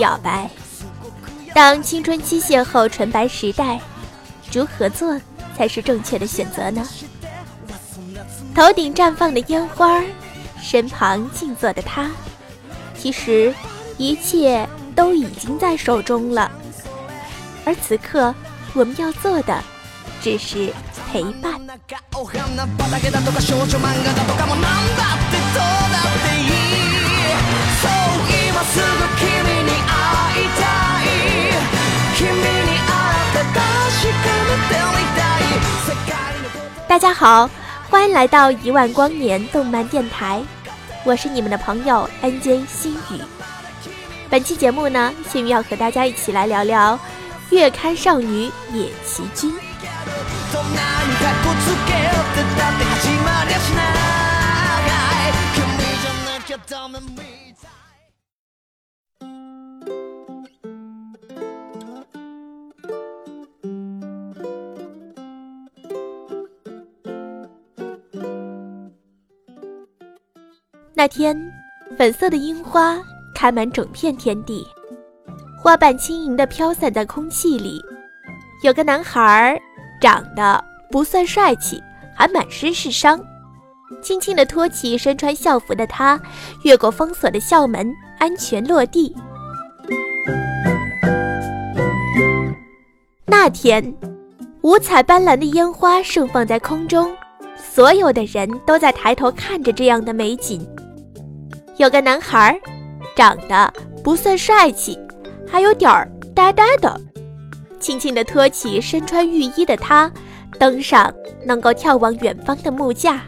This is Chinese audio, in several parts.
表白，当青春期邂逅纯白时代，如何做才是正确的选择呢？头顶绽放的烟花，身旁静坐的他，其实一切都已经在手中了。而此刻，我们要做的只是陪伴。大家好，欢迎来到一万光年动漫电台，我是你们的朋友 NJ 心语。本期节目呢，心语要和大家一起来聊聊月刊少女野崎君。那天，粉色的樱花开满整片天地，花瓣轻盈地飘散在空气里。有个男孩儿，长得不算帅气，还满身是伤。轻轻地托起身穿校服的他，越过封锁的校门，安全落地。那天，五彩斑斓的烟花盛放在空中，所有的人都在抬头看着这样的美景。有个男孩，长得不算帅气，还有点儿呆呆的，轻轻地托起身穿浴衣的他，登上能够眺望远方的木架。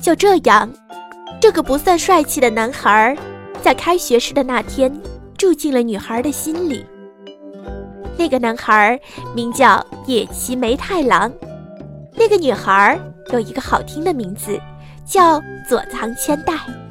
就这样，这个不算帅气的男孩，在开学时的那天住进了女孩的心里。那个男孩名叫野崎梅太郎，那个女孩有一个好听的名字。叫佐仓千代。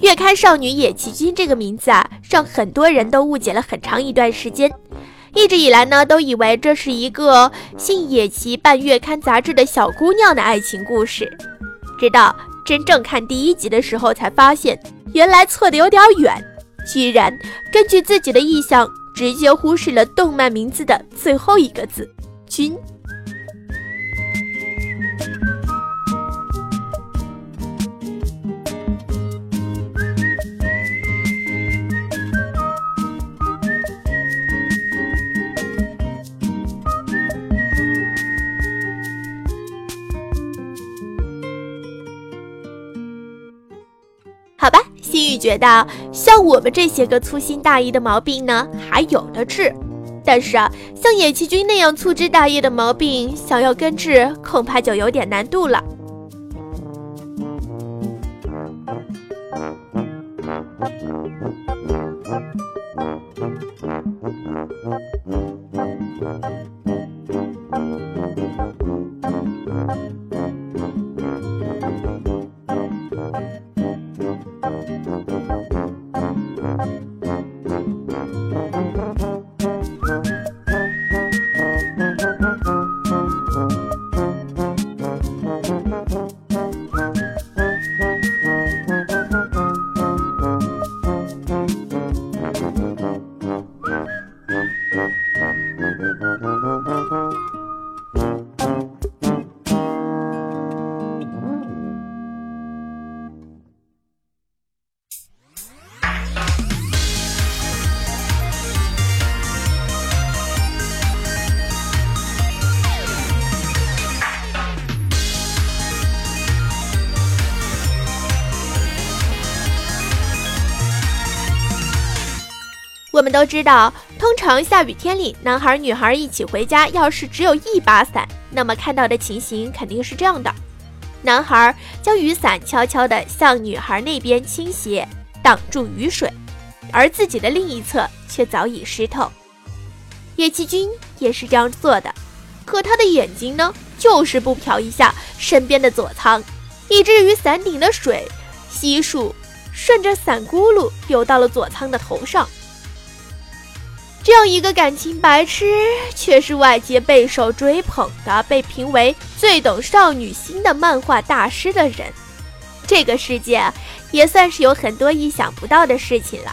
月刊少女野崎君这个名字啊，让很多人都误解了很长一段时间。一直以来呢，都以为这是一个姓野崎办月刊杂志的小姑娘的爱情故事。直到真正看第一集的时候，才发现原来错的有点远，居然根据自己的意向，直接忽视了动漫名字的最后一个字“君”。觉得，像我们这些个粗心大意的毛病呢，还有的治；但是啊，像野崎君那样粗枝大叶的毛病，想要根治，恐怕就有点难度了。我们都知道，通常下雨天里，男孩女孩一起回家，要是只有一把伞，那么看到的情形肯定是这样的：男孩将雨伞悄悄地向女孩那边倾斜，挡住雨水，而自己的另一侧却早已湿透。野崎君也是这样做的，可他的眼睛呢，就是不瞟一下身边的佐仓，以至于伞顶的水悉数顺着伞轱辘流到了佐仓的头上。这样一个感情白痴，却是外界备受追捧的、被评为最懂少女心的漫画大师的人，这个世界也算是有很多意想不到的事情了。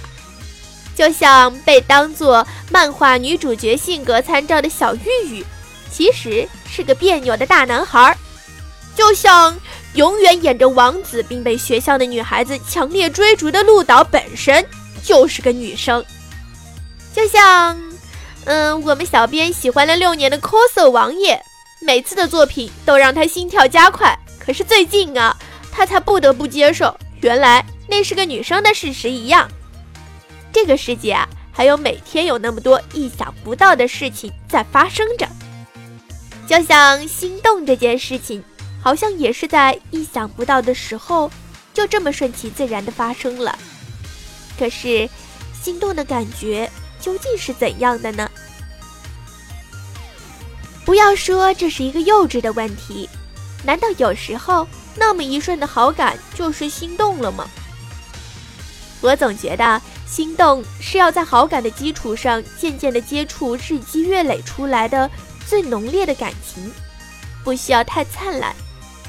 就像被当作漫画女主角性格参照的小玉玉，其实是个别扭的大男孩儿；就像永远演着王子并被学校的女孩子强烈追逐的鹿岛，本身就是个女生。就像，嗯，我们小编喜欢了六年的 coser 王爷，每次的作品都让他心跳加快。可是最近啊，他才不得不接受原来那是个女生的事实一样。这个世界啊，还有每天有那么多意想不到的事情在发生着。就像心动这件事情，好像也是在意想不到的时候，就这么顺其自然的发生了。可是，心动的感觉。究竟是怎样的呢？不要说这是一个幼稚的问题，难道有时候那么一瞬的好感就是心动了吗？我总觉得心动是要在好感的基础上渐渐的接触，日积月累出来的最浓烈的感情，不需要太灿烂，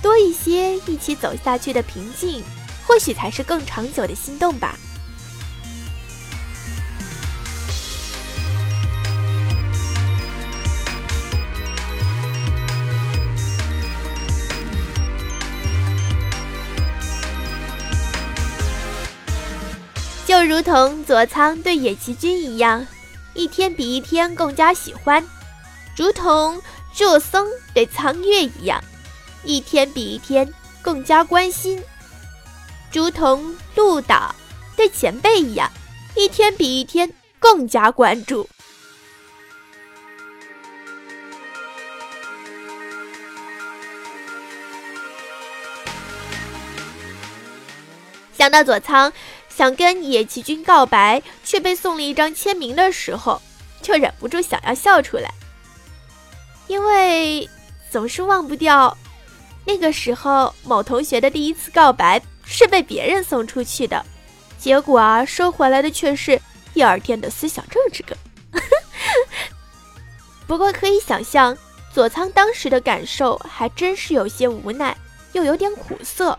多一些一起走下去的平静，或许才是更长久的心动吧。就如同佐仓对野崎君一样，一天比一天更加喜欢；如同若僧对苍月一样，一天比一天更加关心；如同鹿岛对前辈一样，一天比一天更加关注。想到佐仓。想跟野崎君告白，却被送了一张签名的时候，就忍不住想要笑出来，因为总是忘不掉那个时候某同学的第一次告白是被别人送出去的，结果啊收回来的却是第二天的思想政治课。不过可以想象，佐仓当时的感受还真是有些无奈，又有点苦涩，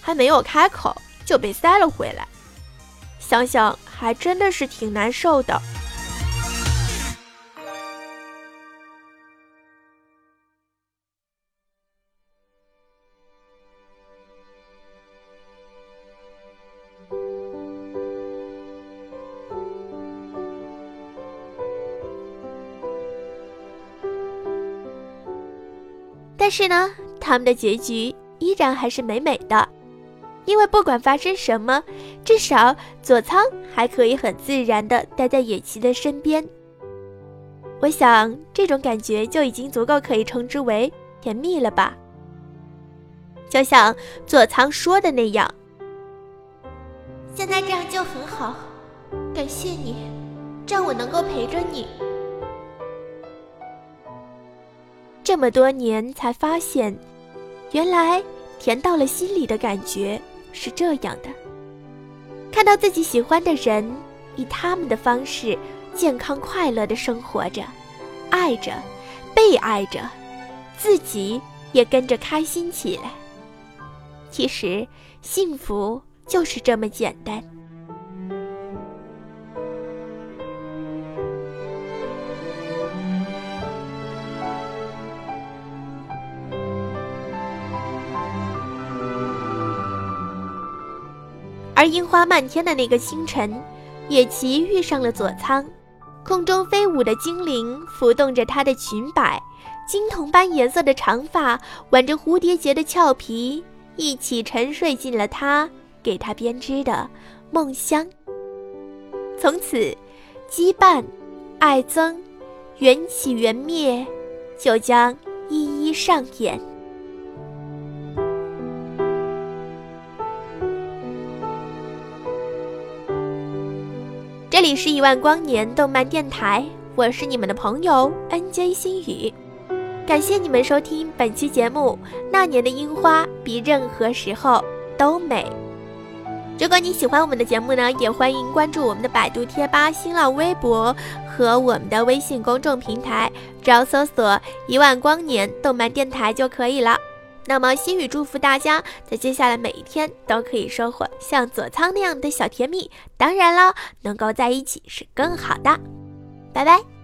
还没有开口就被塞了回来。想想还真的是挺难受的。但是呢，他们的结局依然还是美美的。因为不管发生什么，至少佐仓还可以很自然地待在野崎的身边。我想这种感觉就已经足够可以称之为甜蜜了吧。就像佐仓说的那样，现在这样就很好，感谢你，让我能够陪着你。这么多年才发现，原来甜到了心里的感觉。是这样的，看到自己喜欢的人以他们的方式健康快乐的生活着，爱着，被爱着，自己也跟着开心起来。其实，幸福就是这么简单。而樱花漫天的那个清晨，野崎遇上了佐仓，空中飞舞的精灵浮动着她的裙摆，金铜般颜色的长发挽着蝴蝶结的俏皮，一起沉睡进了他给他编织的梦乡。从此，羁绊、爱憎、缘起缘灭，就将一一上演。这里是一万光年动漫电台，我是你们的朋友 NJ 心语，感谢你们收听本期节目。那年的樱花比任何时候都美。如果你喜欢我们的节目呢，也欢迎关注我们的百度贴吧、新浪微博和我们的微信公众平台，只要搜索“一万光年动漫电台”就可以了。那么，心语祝福大家在接下来每一天都可以收获像佐仓那样的小甜蜜。当然了，能够在一起是更好的。拜拜。